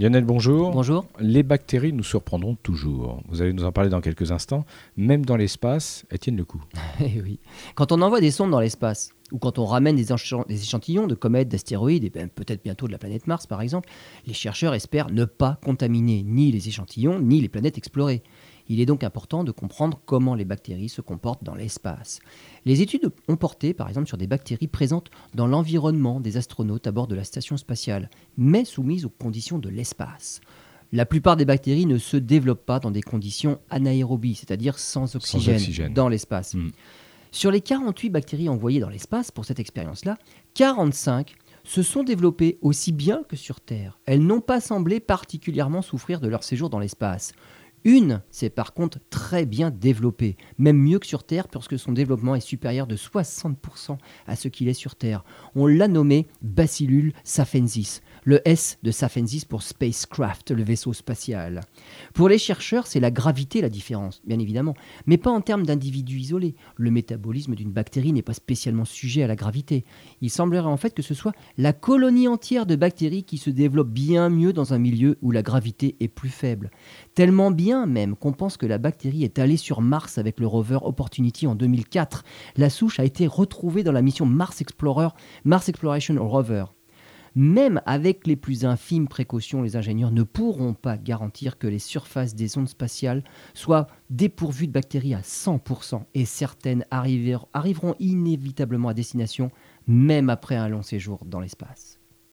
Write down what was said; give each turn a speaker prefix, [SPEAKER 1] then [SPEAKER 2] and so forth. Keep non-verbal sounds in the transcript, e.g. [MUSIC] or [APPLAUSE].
[SPEAKER 1] Lionel, bonjour.
[SPEAKER 2] Bonjour.
[SPEAKER 1] Les bactéries nous surprendront toujours. Vous allez nous en parler dans quelques instants. Même dans l'espace, elles tiennent le coup. [LAUGHS]
[SPEAKER 2] Eh oui. Quand on envoie des sondes dans l'espace, ou quand on ramène des échantillons de comètes, d'astéroïdes, et ben, peut-être bientôt de la planète Mars par exemple, les chercheurs espèrent ne pas contaminer ni les échantillons, ni les planètes explorées. Il est donc important de comprendre comment les bactéries se comportent dans l'espace. Les études ont porté par exemple sur des bactéries présentes dans l'environnement des astronautes à bord de la station spatiale, mais soumises aux conditions de l'espace. La plupart des bactéries ne se développent pas dans des conditions anaérobies, c'est-à-dire sans oxygène,
[SPEAKER 1] oxygène.
[SPEAKER 2] dans l'espace.
[SPEAKER 1] Mm.
[SPEAKER 2] Sur les 48 bactéries envoyées dans l'espace pour cette expérience-là, 45 se sont développées aussi bien que sur Terre. Elles n'ont pas semblé particulièrement souffrir de leur séjour dans l'espace. Une s'est par contre très bien développée, même mieux que sur Terre, puisque son développement est supérieur de 60% à ce qu'il est sur Terre. On l'a nommé Bacillus safensis, le S de Safensis pour spacecraft, le vaisseau spatial. Pour les chercheurs, c'est la gravité la différence, bien évidemment, mais pas en termes d'individus isolés. Le métabolisme d'une bactérie n'est pas spécialement sujet à la gravité. Il semblerait en fait que ce soit la colonie entière de bactéries qui se développe bien mieux dans un milieu où la gravité est plus faible. Tellement bien même qu'on pense que la bactérie est allée sur Mars avec le rover Opportunity en 2004. La souche a été retrouvée dans la mission Mars Explorer, Mars Exploration Rover. Même avec les plus infimes précautions, les ingénieurs ne pourront pas garantir que les surfaces des ondes spatiales soient dépourvues de bactéries à 100%, et certaines arriver- arriveront inévitablement à destination, même après un long séjour dans l'espace.